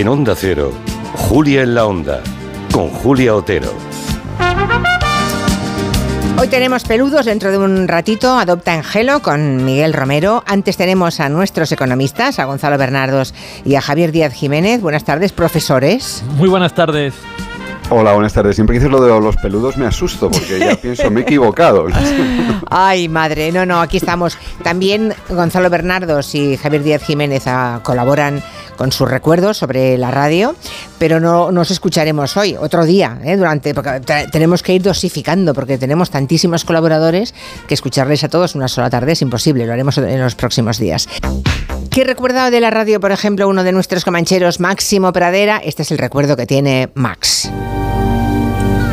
En Onda Cero, Julia en la Onda, con Julia Otero. Hoy tenemos peludos, dentro de un ratito adopta Angelo con Miguel Romero. Antes tenemos a nuestros economistas, a Gonzalo Bernardos y a Javier Díaz Jiménez. Buenas tardes, profesores. Muy buenas tardes. Hola, buenas tardes. Siempre que dices lo de los peludos me asusto porque ya pienso, me he equivocado. Ay, madre, no, no, aquí estamos. También Gonzalo Bernardos y Javier Díaz Jiménez ah, colaboran con sus recuerdos sobre la radio, pero no nos escucharemos hoy, otro día, ¿eh? durante, porque tenemos que ir dosificando porque tenemos tantísimos colaboradores que escucharles a todos una sola tarde es imposible, lo haremos en los próximos días. ¿Qué recuerda de la radio, por ejemplo, uno de nuestros comancheros, Máximo Pradera? Este es el recuerdo que tiene Max.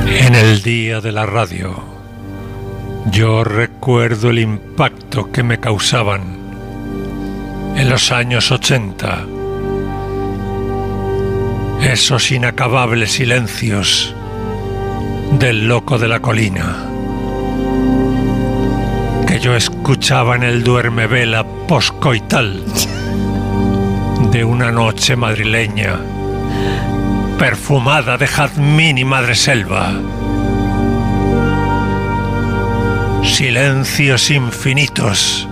En el día de la radio, yo recuerdo el impacto que me causaban en los años 80. Esos inacabables silencios del loco de la colina que yo escuchaba en el duerme vela poscoital de una noche madrileña perfumada de jazmín y madreselva. Silencios infinitos,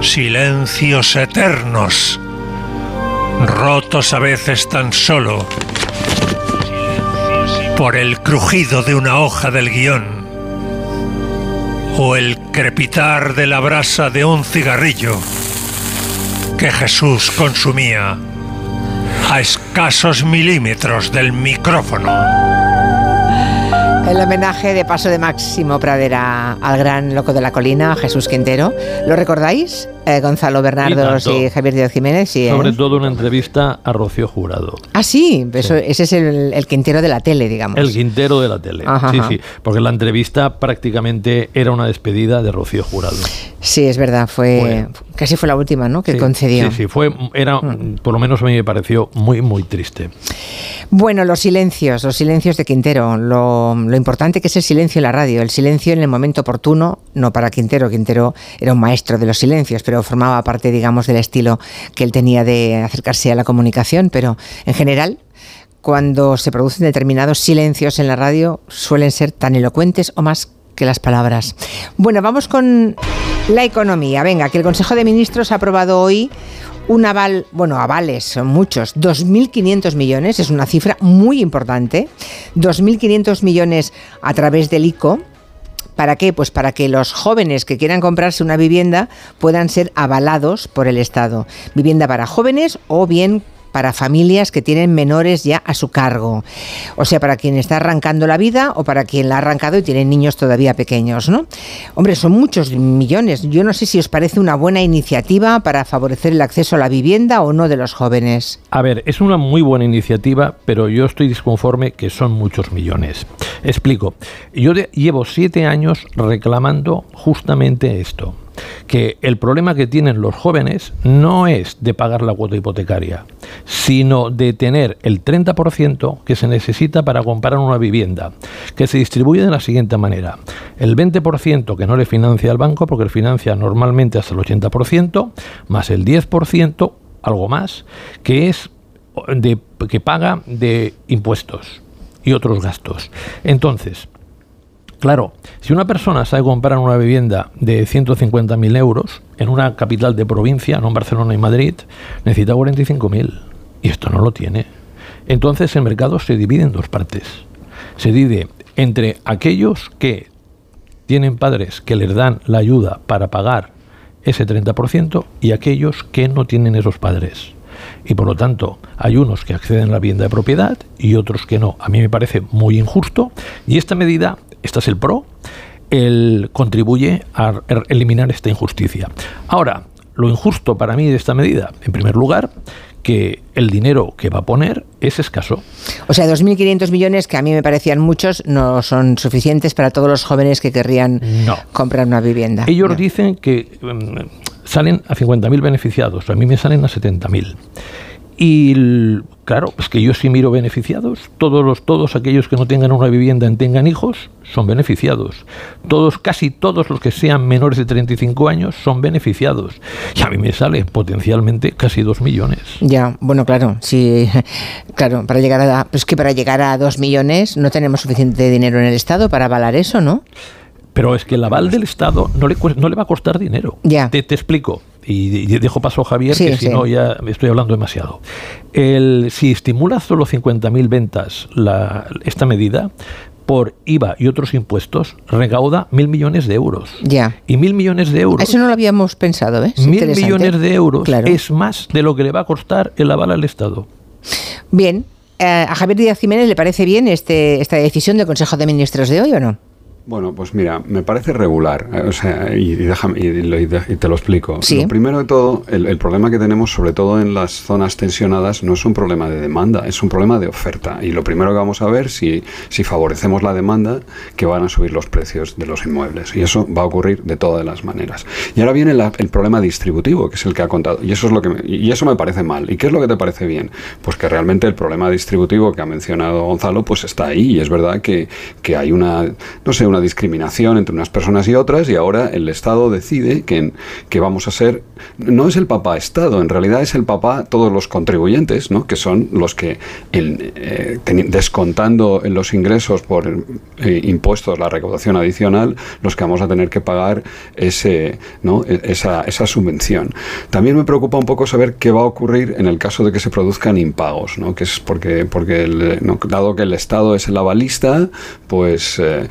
silencios eternos, rotos a veces tan solo por el crujido de una hoja del guion o el crepitar de la brasa de un cigarrillo que Jesús consumía a escasos milímetros del micrófono. El homenaje de paso de Máximo Pradera al gran loco de la colina, Jesús Quintero. ¿Lo recordáis? Eh, Gonzalo Bernardos y, Javier Díaz Jiménez. Sí, Sobre todo una entrevista a Rocío Jurado. Ah, sí, ese es el, Quintero de la tele, digamos. El Quintero de la tele, sí, sí, porque la entrevista prácticamente era una despedida de Rocío Jurado. Sí, es verdad, fue, casi fue la última, ¿no? Que concedió. Sí, sí, fue, era, mm. por lo menos a mí me pareció muy, muy triste. Bueno, los silencios, los silencios de Quintero, lo, lo importante que es el silencio en la radio, el silencio en el momento oportuno, no para Quintero, Quintero era un maestro de los silencios, pero formaba parte, digamos, del estilo que él tenía de acercarse a la comunicación, pero en general cuando se producen determinados silencios en la radio suelen ser tan elocuentes o más que las palabras. Bueno, vamos con la economía. Venga, que el Consejo de Ministros ha aprobado hoy un aval, bueno, avales son muchos, 2.500 millones, es una cifra muy importante, 2.500 millones a través del ICO, ¿Para qué? Pues para que los jóvenes que quieran comprarse una vivienda puedan ser avalados por el Estado. Vivienda para jóvenes o bien para familias que tienen menores ya a su cargo. O sea, para quien está arrancando la vida o para quien la ha arrancado y tiene niños todavía pequeños, ¿no? Hombre, son muchos millones. Yo no sé si os parece una buena iniciativa para favorecer el acceso a la vivienda o no de los jóvenes. A ver, es una muy buena iniciativa, pero yo estoy disconforme que son muchos millones. Explico. Yo llevo siete años reclamando justamente esto que el problema que tienen los jóvenes no es de pagar la cuota hipotecaria, sino de tener el 30% que se necesita para comprar una vivienda, que se distribuye de la siguiente manera. El 20% que no le financia el banco, porque le financia normalmente hasta el 80%, más el 10%, algo más, que es de, que paga de impuestos y otros gastos. Entonces, Claro, si una persona sabe comprar una vivienda de 150.000 euros en una capital de provincia, no en Barcelona y Madrid, necesita 45.000 y esto no lo tiene. Entonces el mercado se divide en dos partes. Se divide entre aquellos que tienen padres que les dan la ayuda para pagar ese 30% y aquellos que no tienen esos padres. Y por lo tanto, hay unos que acceden a la vivienda de propiedad y otros que no. A mí me parece muy injusto y esta medida este es el pro, él contribuye a er, eliminar esta injusticia. Ahora, lo injusto para mí de esta medida, en primer lugar, que el dinero que va a poner es escaso. O sea, 2.500 millones, que a mí me parecían muchos, no son suficientes para todos los jóvenes que querrían comprar una vivienda. Ellos dicen que mm, salen a 50.000 beneficiados, a mí me salen a 70.000. Y claro, es que yo sí miro beneficiados. Todos los, todos aquellos que no tengan una vivienda y tengan hijos son beneficiados. Todos, casi todos los que sean menores de 35 años son beneficiados. Y a mí me sale potencialmente casi 2 millones. Ya, bueno, claro, sí, claro, para llegar a, pues que para llegar a dos millones no tenemos suficiente dinero en el Estado para avalar eso, ¿no? Pero es que el aval del Estado no le, no le va a costar dinero. Ya. Te, te explico. Y, dejo paso a Javier, Sí, que si sí. no ya me estoy hablando demasiado. El, si estimula solo 50.000 ventas la, esta medida, por IVA y otros impuestos, recauda mil millones de euros. Ya. Y mil millones de euros. Eso no lo habíamos pensado, ¿ves? Mil Interesante. millones de euros Claro. es más de lo que le va a costar el aval al Estado. Bien, eh, ¿a Javier Díaz Jiménez le parece bien este, esta decisión del Consejo de Ministros de hoy o no? Bueno, pues mira, me parece regular, eh, o sea, y, y déjame, y, te lo explico. Sí. Lo primero de todo, el, el problema que tenemos, sobre todo en las zonas tensionadas, no es un problema de demanda, es un problema de oferta. Y lo primero que vamos a ver, si, si favorecemos la demanda, que van a subir los precios de los inmuebles. Y eso va a ocurrir de todas las maneras. Y ahora viene la- el problema distributivo, que es el que ha contado. Y eso es lo que me- y eso me parece mal. ¿Y qué es lo que te parece bien? Pues que realmente el problema distributivo que ha mencionado Gonzalo, pues está ahí. Y es verdad que, que hay una, no sé, una discriminación entre unas personas y otras, y ahora el Estado decide que, que vamos a ser, no es el papá Estado, en realidad es el papá todos los contribuyentes, ¿no? que son los que, en, eh, descontando los ingresos por eh, impuestos, la recaudación adicional, los que vamos a tener que pagar ese, ¿no? E- esa, esa subvención. También me preocupa un poco saber qué va a ocurrir en el caso de que se produzcan impagos, ¿no? que es porque, porque el- dado que el Estado es el avalista, pues eh,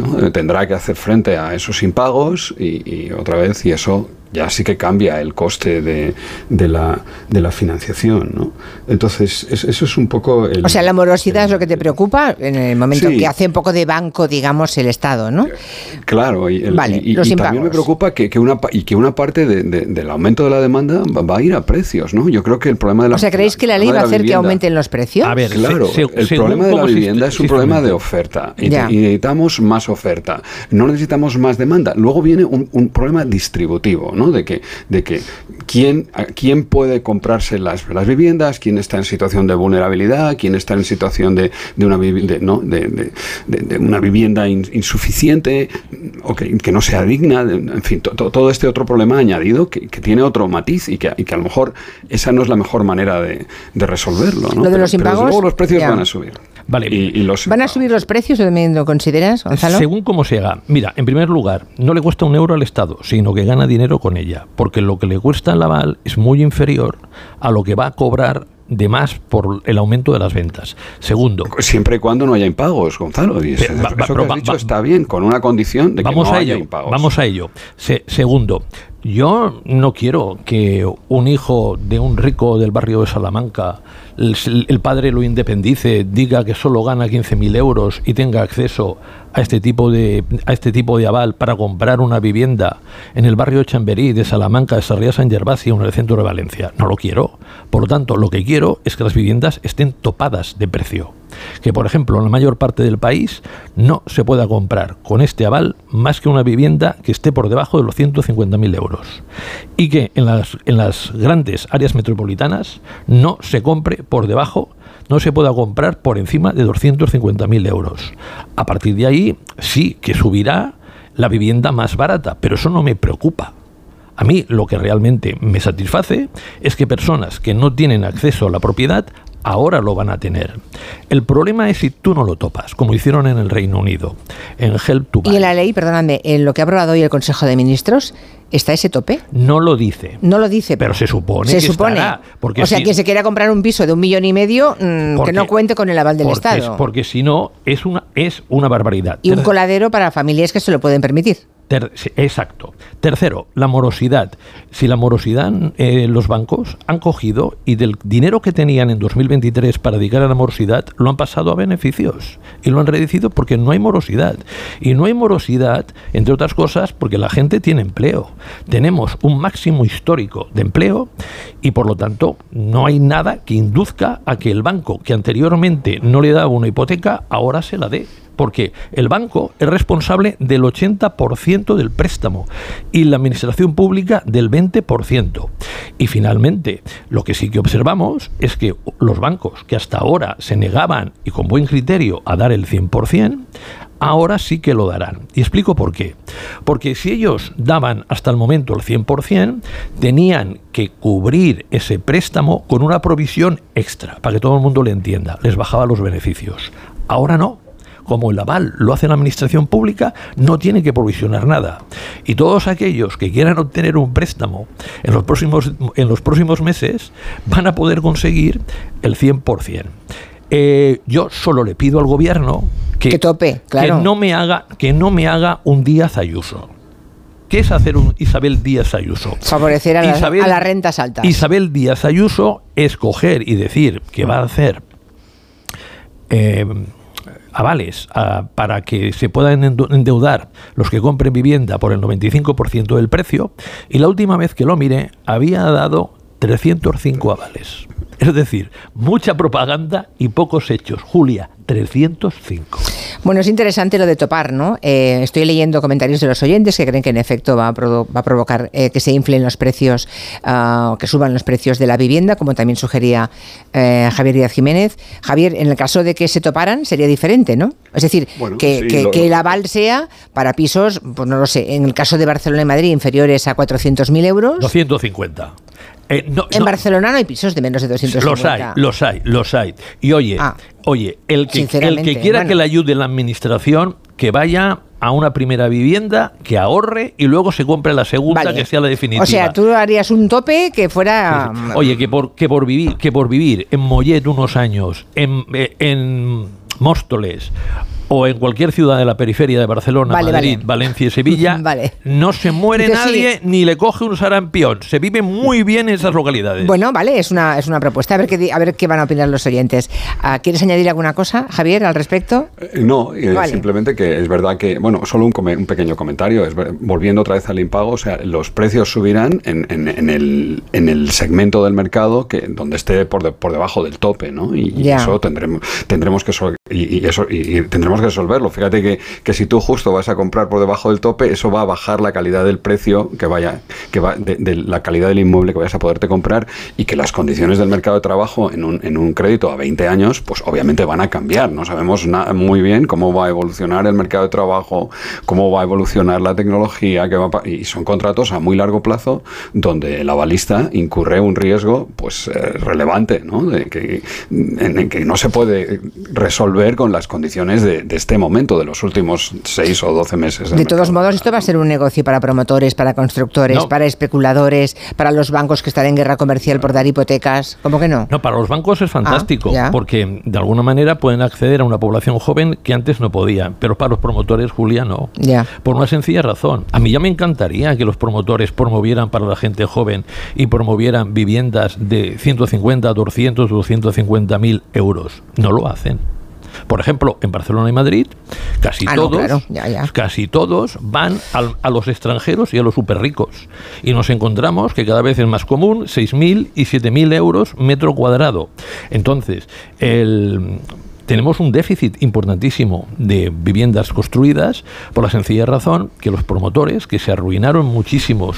¿no? tendrá que hacer frente a esos impagos y otra vez, y eso ya sí que cambia el coste de, de la, de la financiación. ¿no? Entonces, es- eso es un poco... El, O sea, la morosidad es lo que te preocupa en el momento Sí. que hace un poco de banco, digamos, el Estado, ¿no? Claro, y, el- Vale, y- y los también me preocupa que, que una, y que una parte de- de- del aumento de la demanda va, va a ir a precios, ¿no? Yo creo que el problema de la O sea, ¿creéis que la el ley va a hacer que vivienda- aumenten los precios? A ver, Claro, se- se- el problema de la vivienda es un problema de oferta y, Ya. y necesitamos más oferta. No necesitamos más demanda. Luego viene un, un problema distributivo, ¿no? De que, de que quién, a- quién puede comprarse las, las viviendas, quién está en situación de vulnerabilidad, quién está en situación de, de una, de, ¿no? de, de- una vivienda in- insuficiente o que, que no sea digna, de- en fin, to- to- todo este otro problema añadido que, que tiene otro matiz y que, y que a lo mejor esa no es la mejor manera de, de resolverlo. ¿no? Lo de los desde impagos, luego los precios ya. van a subir. Vale. Y, y los ¿Van a subir los precios o también lo consideras, Gonzalo? Según cómo se haga. Mira, en primer lugar, no le cuesta un euro al Estado, sino que gana dinero con ella, porque lo que le cuesta el aval es muy inferior a lo que va a cobrar de más por el aumento de las ventas. Segundo, Siempre y cuando no haya impagos, Gonzalo. Y eso va- va- eso pero que va- has dicho va- está bien, con una condición de que vamos no a haya ello. impagos. Vamos a ello. Se- segundo, yo no quiero que un hijo de un rico del barrio de Salamanca, el, padre lo independice, diga que solo gana 15.000 euros y tenga acceso a este tipo de a este tipo de aval para comprar una vivienda en el barrio de Chamberí de Salamanca, de Sarriá San Gervasio, en el centro de Valencia. No lo quiero. Por lo tanto, lo que quiero es que las viviendas estén topadas de precio. Que, por ejemplo, en la mayor parte del país no se pueda comprar con este aval más que una vivienda que esté por debajo de los 150.000 euros. Y que en las, en las grandes áreas metropolitanas no se compre por debajo no se pueda comprar por encima de 250.000 euros. A partir de ahí sí que subirá la vivienda más barata, pero eso no me preocupa. A mí lo que realmente me satisface es que personas que no tienen acceso a la propiedad ahora lo van a tener. El problema es si tú no lo topas, como hicieron en el Reino Unido, en Help to Buy. Y en la ley, perdóname, en lo que ha aprobado hoy el Consejo de Ministros, ¿está ese tope? No lo dice. No lo dice. Pero se supone Se que supone. estará, porque o sea, si- que se quiera comprar un piso de un millón y medio, mm, que Porque- no cuente con el aval del porque, Estado. Porque si no, es una, es una barbaridad. y un coladero para familias que se lo pueden permitir. Ter- exacto. Tercero, la morosidad. Si la morosidad, eh, los bancos han cogido y del dinero que tenían en 2023 para dedicar a la morosidad, lo han pasado a beneficios y lo han reducido porque no hay morosidad. Y no hay morosidad, entre otras cosas, porque la gente tiene empleo. Tenemos un máximo histórico de empleo y por lo tanto no hay nada que induzca a que el banco que anteriormente no le daba una hipoteca, ahora se la dé porque el banco es responsable del 80% del préstamo y la administración pública del 20%. Y finalmente, lo que sí que observamos es que los bancos que hasta ahora se negaban y con buen criterio a dar el 100%, ahora sí que lo darán. Y explico por qué. Porque si ellos daban hasta el momento el 100%, tenían que cubrir ese préstamo con una provisión extra, para que todo el mundo le entienda. Les bajaba los beneficios. Ahora no. Como el aval lo hace la administración pública, no tiene que provisionar nada. Y todos aquellos que quieran obtener un préstamo en los próximos, en los próximos meses van a poder conseguir el 100%. Eh, yo solo le pido al gobierno que, tope, que no me haga que no me haga un Díaz Ayuso. ¿Qué es hacer un Isabel Díaz Ayuso? Favorecer a, las, rentas altas. Isabel Díaz Ayuso es coger y decir que va a hacer eh, avales para que se puedan endeudar los que compren vivienda por el 95% del precio y la última vez que lo miré había dado 305 avales. Es decir, mucha propaganda y pocos hechos. Julia, 305. Bueno, es interesante lo de topar, ¿no? Eh, estoy leyendo comentarios de los oyentes que creen que en efecto va a, provocar eh, que se inflen los precios, uh, que suban los precios de la vivienda, como también sugería eh, Javier Díaz Jiménez. Javier, en el caso de que se toparan, sería diferente, ¿no? Es decir, que, el aval sea para pisos, pues no lo sé, en el caso de Barcelona y Madrid, inferiores a 400.000 euros. 250. Eh, en Barcelona no hay pisos de menos de 250. Los hay, los hay, los hay. Y oye, ah, oye, el que, el que quiera que le ayude la administración, que vaya a una primera vivienda, que ahorre y luego se compre la segunda, que sea la definitiva. O sea, tú harías un tope que fuera... Oye, que por, que por vivir, que por vivir en Mollet unos años, en, eh, en Móstoles o en cualquier ciudad de la periferia de Barcelona, Madrid, Valencia y Sevilla, no se muere nadie ni le coge un sarampión. Se vive muy bien en esas localidades. Bueno, vale, es una, es una propuesta. A ver, qué, a ver qué van a opinar los oyentes. Ah, ¿Quieres añadir alguna cosa, Javier, al respecto? Eh, no, eh, simplemente que es verdad que, bueno, solo un, un pequeño comentario. Es, volviendo otra vez al impago, o sea, los precios subirán en, en, el, en el segmento del mercado que donde esté por, por debajo del tope, ¿no? Y, eso tendremos, tendremos que y, eso y tendremos resolverlo. Fíjate que, que, si tú justo vas a comprar por debajo del tope, eso va a bajar la calidad del precio que vaya, que va de, la calidad del inmueble que vayas a poderte comprar y que las condiciones del mercado de trabajo en un, en un crédito a 20 años, pues obviamente van a cambiar. No sabemos muy bien cómo va a evolucionar el mercado de trabajo, cómo va a evolucionar la tecnología, que y son contratos a muy largo plazo donde el avalista incurre un riesgo pues eh, relevante, ¿no? De que, en, que no se puede resolver con las condiciones de, de este momento, de los últimos seis o doce meses. De todos modos, esto va a ser un negocio para promotores, para constructores, para especuladores, para los bancos que están en guerra comercial por dar hipotecas. ¿Cómo que no? No, para los bancos es fantástico, ah, porque de alguna manera pueden acceder a una población joven que antes no podía, pero para los promotores, Julia, no. Ya. Por una sencilla razón. A mí ya me encantaría que los promotores promovieran para la gente joven y promovieran viviendas de 150, 200, 250 mil euros. No lo hacen. Por ejemplo, en Barcelona y Madrid, casi ah, todos, casi todos van a los extranjeros y a los super ricos. Y nos encontramos que cada vez es más común 6.000 y 7.000 euros metro cuadrado. Entonces, el tenemos un déficit importantísimo de viviendas construidas por la sencilla razón que los promotores, que se arruinaron muchísimos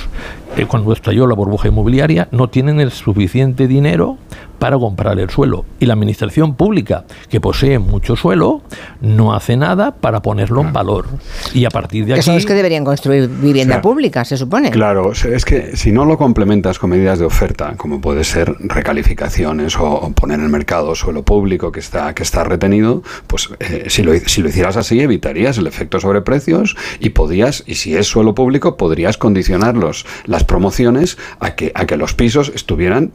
eh, cuando estalló la burbuja inmobiliaria, no tienen el suficiente dinero para comprar el suelo. Y la administración pública, que posee mucho suelo, no hace nada para ponerlo en valor. Y a partir de aquí... Son los que deberían construir vivienda pública, se supone. Claro, es que si no lo complementas con medidas de oferta, como puede ser recalificaciones o, poner en el mercado suelo público que está, que está retenido, pues eh, si, lo, si lo hicieras así evitarías el efecto sobre precios y podías, y si es suelo público, podrías condicionar las promociones a que, a que los pisos estuvieran,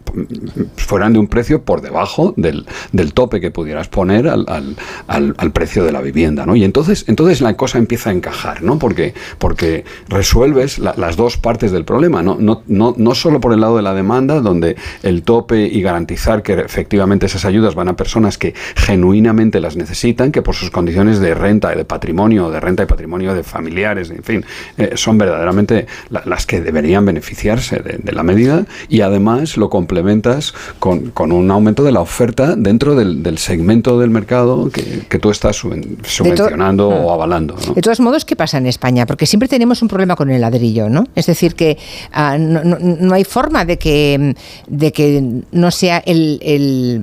fueran de un precio por debajo del, del tope que pudieras poner al, al, al, precio de la vivienda, ¿no? Y entonces, entonces la cosa empieza a encajar, ¿no? Porque, porque resuelves las dos partes del problema, ¿no? No, no, no solo por el lado de la demanda, donde el tope y garantizar que efectivamente esas ayudas van a personas que genuinamente las necesitan, que por sus condiciones de renta y de patrimonio, de renta y patrimonio de familiares, en fin, eh, son verdaderamente las que deberían beneficiarse de, de, la medida y además lo complementas con, con con un aumento de la oferta dentro del, segmento del mercado que, tú estás subvencionando o avalando. De todos modos, ¿qué pasa en España? Porque siempre tenemos un problema con el ladrillo, ¿no? Es decir, que ah, no, hay forma de que, de que no sea el,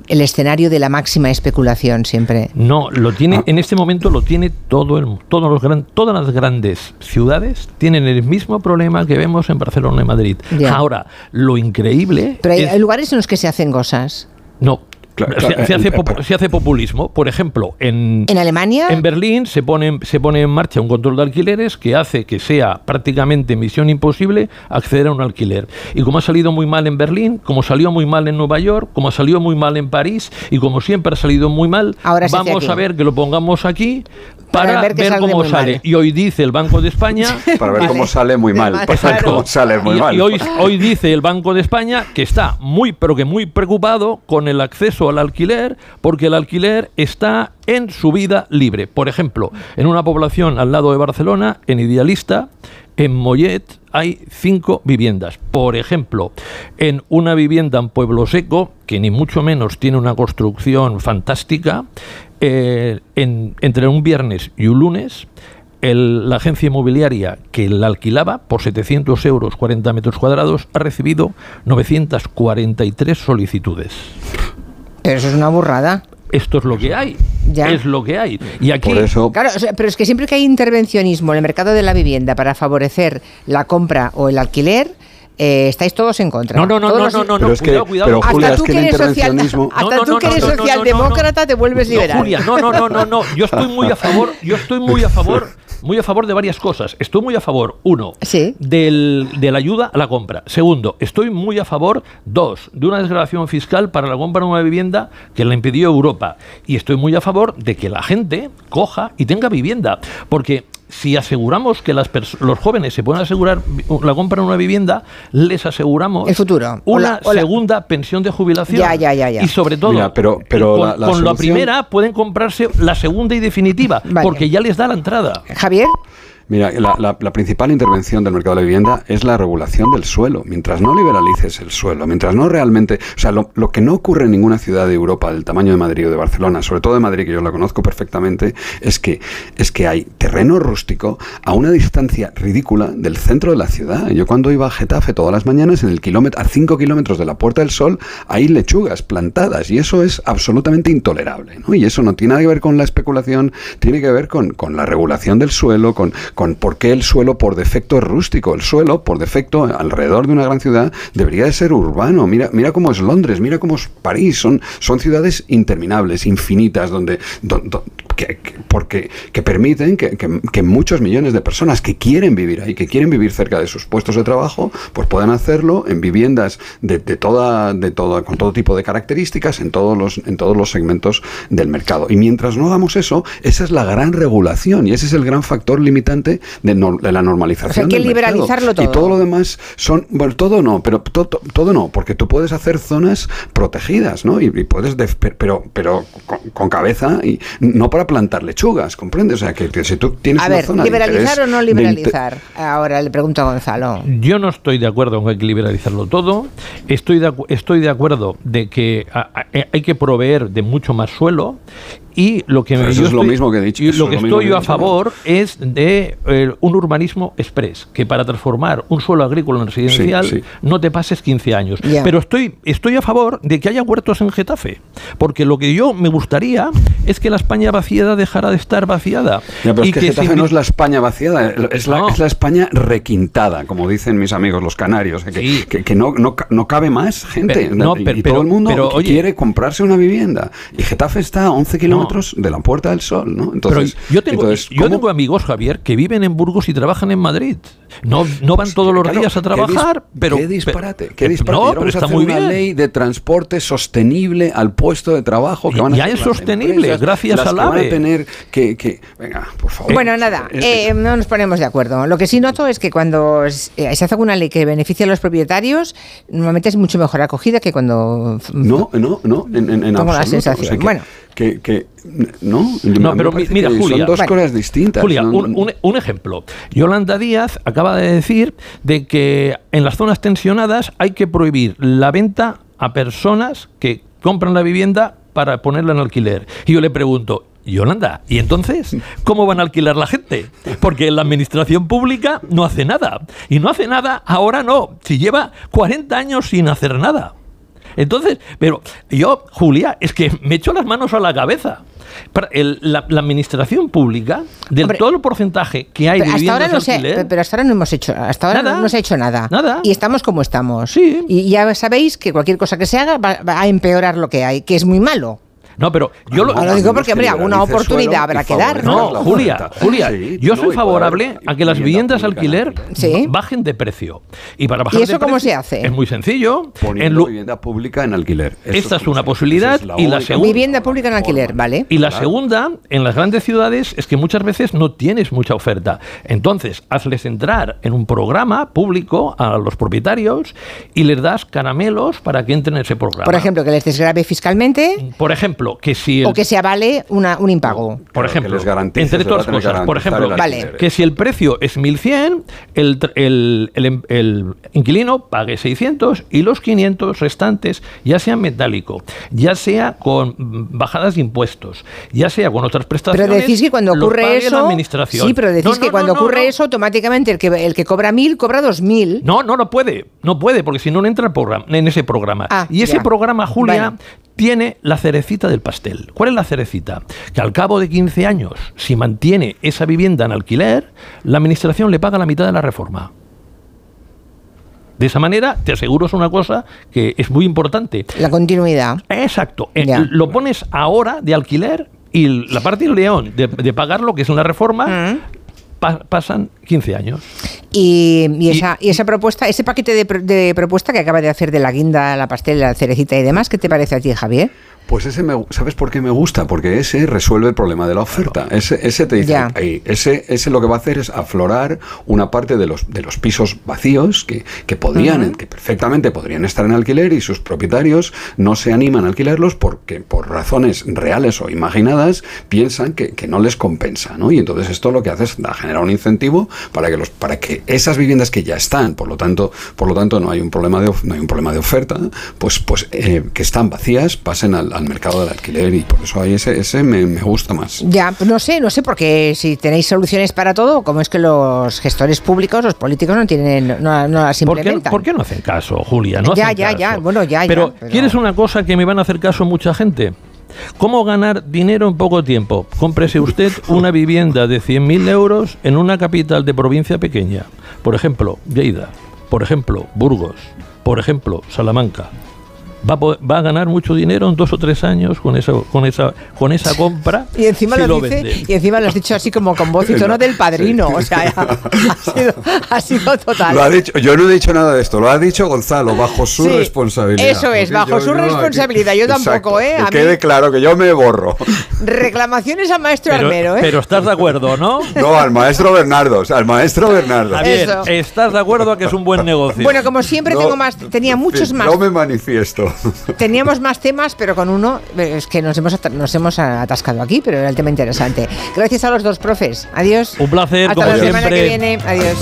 el, escenario de la máxima especulación siempre. No, lo tiene, ah. en este momento lo tiene todo el, todos los gran, todas las grandes ciudades tienen el mismo problema que vemos en Barcelona y Madrid. Ahora, lo increíble. Pero hay, lugares en los que se hacen cosas. not Se, hace populismo. Por ejemplo, en, ¿En Alemania. En Berlín se pone, se pone en marcha un control de alquileres que hace que sea prácticamente misión imposible acceder a un alquiler. Y como ha salido muy mal en Berlín, como salió muy mal en Nueva York, como salió muy mal en París y como siempre ha salido muy mal, vamos a ver que lo pongamos aquí para, ver, cómo sale. Y hoy dice el Banco de España. Para ver cómo sale muy mal. sale muy y, hoy, hoy dice el Banco de España que está muy, pero que muy preocupado con el acceso al alquiler, porque el alquiler está en su vida libre. Por ejemplo, en una población al lado de Barcelona, en Idealista, en Mollet hay cinco viviendas. Por ejemplo, en una vivienda en Pueblo Seco, que ni mucho menos tiene una construcción fantástica, eh, entre un viernes y un lunes, la agencia inmobiliaria que la alquilaba por 700 euros 40 metros cuadrados ha recibido 943 solicitudes. Pero eso es una burrada esto es lo que hay. Es lo que hay. Y aquí. Claro, pero es que siempre que hay intervencionismo en el mercado de la vivienda para favorecer la compra o el alquiler, eh, estáis todos en contra. No, no, no, no, no, no, pero cuidado, cuidado. hasta tú que, eres hasta tú que eres socialdemócrata te vuelves liberal. Julia, no, no, no, no, no. Yo estoy muy a favor, yo estoy muy a favor muy a favor de varias cosas. Estoy muy a favor, uno, del, de la ayuda a la compra. Segundo, estoy muy a favor, dos, de una desgravación fiscal para la compra de una vivienda que la impidió Europa. Y estoy muy a favor de que la gente coja y tenga vivienda. Porque si aseguramos que las los jóvenes se pueden asegurar la compra de una vivienda, les aseguramos el futuro. una segunda pensión de jubilación. Ya, ya, ya, Y sobre todo, pero, pero con, la, con la, primera pueden comprarse la segunda y definitiva, porque ya les da la entrada. Javier. Mira, la, principal intervención del mercado de la vivienda es la regulación del suelo. Mientras no liberalices el suelo, mientras no realmente... O sea, lo, que no ocurre en ninguna ciudad de Europa del tamaño de Madrid o de Barcelona, sobre todo de Madrid, que yo la conozco perfectamente, es que, es que hay terreno rústico a una distancia ridícula del centro de la ciudad. Yo cuando iba a Getafe todas las mañanas, en el kilómetro, a 5 kilómetros de la Puerta del Sol, hay lechugas plantadas y eso es absolutamente intolerable. ¿no? Y eso no tiene nada que ver con la especulación, tiene que ver con, con la regulación del suelo, con con por qué el suelo por defecto es rústico. El suelo, por defecto, alrededor de una gran ciudad, debería de ser urbano. Mira, mira cómo es Londres, mira cómo es París. Son, son ciudades interminables, infinitas, donde, que, porque, que permiten que, muchos millones de personas que quieren vivir ahí, que quieren vivir cerca de sus puestos de trabajo, pues puedan hacerlo en viviendas de, toda, de toda, con todo tipo de características en todos los, en todos los segmentos del mercado. Y mientras no hagamos eso, esa es la gran regulación y ese es el gran factor limitante de, la normalización. O sea, hay que liberalizarlo todo. Y todo lo demás son, bueno, todo no, pero todo, no, porque tú puedes hacer zonas protegidas, ¿no? Y, puedes, pero, pero con cabeza y no para plantar lechugas, ¿comprendes? O sea, que, si tú tienes a ver, ¿liberalizar o no liberalizar? Ahora le pregunto a Gonzalo. Yo no estoy de acuerdo en que hay que liberalizarlo todo. Estoy de, estoy de acuerdo de que hay que proveer de mucho más suelo y lo que eso es lo mismo que he dicho. lo que estoy yo a favor es de eh, un urbanismo express, que para transformar un suelo agrícola en residencial no te pases 15 años. Pero estoy, estoy a favor de que haya huertos en Getafe, porque lo que yo me gustaría es que la España vaciada dejara de estar vaciada. pero y es que, Getafe no es la España vaciada, es la, es la, España requintada, como dicen mis amigos los canarios, que, que, no, no, cabe más gente. y todo el mundo quiere comprarse una vivienda. Y Getafe está a 11 kilómetros de la Puerta del Sol, ¿no? Entonces, yo tengo, yo tengo amigos, Javier, que viven en Burgos y trabajan en Madrid. No, no van todos los días a trabajar, pero... Qué disparate, qué disparate. No, pero está muy bien. una ley de transporte sostenible al puesto de trabajo que van a Ya es sostenible, gracias al AVE. van a tener que, que, Venga, por favor. Bueno, nada, eh, no nos ponemos de acuerdo. Lo que sí noto es que cuando eh, se hace alguna ley que beneficia a los propietarios, normalmente es mucho mejor acogida que cuando... No, no, no, en, en, en Tengo la sensación. bueno que, no, no pero mira, Julia, son dos cosas distintas. Julia, un, un, ejemplo. Yolanda Díaz acaba de decir de que en las zonas tensionadas hay que prohibir la venta a personas que compran la vivienda para ponerla en alquiler. Y yo le pregunto, Yolanda, ¿y entonces cómo van a alquilar la gente? Porque la administración pública no hace nada. Y no hace nada, ahora no. Si lleva 40 años sin hacer nada. Entonces, pero yo, Julia, es que me echo las manos a la cabeza. Para el- la, la administración pública, del Hombre, todo el porcentaje que hay de hasta ahora no alquiler, pero hasta ahora no hemos hecho, hasta ahora Nada. no se ha hecho nada. Nada. Y estamos como estamos. Sí. Y ya sabéis que cualquier cosa que se haga va, va a empeorar lo que hay, que es muy malo. No, pero yo lo, digo porque, hombre, alguna oportunidad habrá que dar, ¿no? Julia. Julia, Sí, yo soy favorable a que las vivienda viviendas alquiler. Sí. bajen de precio. Y para bajar ¿Y eso de cómo precio se hace? Es muy sencillo. En Poniendo vivienda pública en alquiler. Eso Esta es una posibilidad y la segunda- Vivienda pública en alquiler, forma. ¿vale? y la Claro. segunda, en las grandes ciudades, es que muchas veces no tienes mucha oferta. Entonces, hazles entrar en un programa público a los propietarios y les das caramelos para que entren en ese programa. Por ejemplo, que les desgrave fiscalmente Por ejemplo, que si el o que se avale una, un impago. Por Claro, ejemplo, entre otras cosas, por ejemplo, Vale. que si el precio es 1100, el, el, el- el inquilino pague 600 y los 500 restantes, ya sea metálico, ya sea con bajadas de impuestos, ya sea con otras prestaciones. Pero decís que cuando ocurre eso. la administración. Sí, pero decís No, no, que cuando no, ocurre no. eso, automáticamente el que, el que cobra mil cobra dos mil. No, no, no puede, no puede, porque si no, no entra el programa, en ese programa. Ah, y ese ya. programa, Julia, Bueno. Tiene la cerecita del pastel. ¿Cuál es la cerecita? Que al cabo de 15 años, si mantiene esa vivienda en alquiler, la administración le paga la mitad de la reforma. De esa manera, te aseguro es una cosa que es muy importante. La continuidad. Exacto. Eh, Ya. Lo pones ahora de alquiler y la parte del león de, de pagar lo que es una reforma Mm. pa- pasan 15 años. Y, y Y- esa, y esa propuesta, ese paquete de, pro- de propuesta que acaba de hacer de la guinda, la pastel, la cerecita y demás, ¿qué te parece a ti, Javier? Pues ese, me, ¿sabes por qué me gusta? Porque ese resuelve el problema de la oferta. Ese, ese te dice, ahí, ese, ese lo que va a hacer es aflorar una parte de los, de los pisos vacíos que, que podían, que perfectamente podrían estar en alquiler y sus propietarios no se animan a alquilarlos porque por razones reales o imaginadas piensan que, que no les compensa, ¿no? Y entonces esto lo que hace es da- generar un incentivo para que los, para que esas viviendas que ya están, por lo tanto, por lo tanto no hay un problema de of- no hay un problema de oferta, pues, pues eh, que están vacías pasen al, al mercado del alquiler y por eso ahí ese, ese me, me gusta más. Ya, pues no sé, no sé, porque si tenéis soluciones para todo, ¿cómo es que los gestores públicos, los políticos no tienen, no, no las ¿Por qué, implementan? por qué no hacen caso, Julia? No Ya, hacen ya, caso. ya, bueno, ya, pero- ¿quieres una cosa que me van a hacer caso mucha gente? ¿Cómo ganar dinero en poco tiempo? Cómprese usted una vivienda de 100.000 euros en una capital de provincia pequeña. Por ejemplo, Lleida. Por ejemplo, Burgos. Por ejemplo, Salamanca. Va a, va a ganar mucho dinero en dos o tres años con esa, con esa, con esa compra. Y encima si lo, dice, vende. y encima lo has dicho así como con voz y tono del padrino. O sea, ha sido, ha sido total. Lo ha dicho, yo no he dicho nada de esto, lo ha dicho Gonzalo, bajo su Sí, responsabilidad. eso es, Porque bajo su responsabilidad, yo tampoco, ¿eh? Que mí- quede claro que yo me borro. Reclamaciones al maestro Pero, Armero, ¿eh? pero estás de acuerdo, ¿no? No, al maestro Bernardo, o sea, al maestro Bernardo. Eso. estás de acuerdo a que es un buen negocio. bueno, como siempre No, tengo más, tenía en muchos más. No me manifiesto. Teníamos más temas, pero con uno eh, es que nos hemos, nos hemos atascado aquí, pero era el tema interesante. Gracias a los dos profes. Adiós. Un placer, Hasta como la semana que viene. Adiós.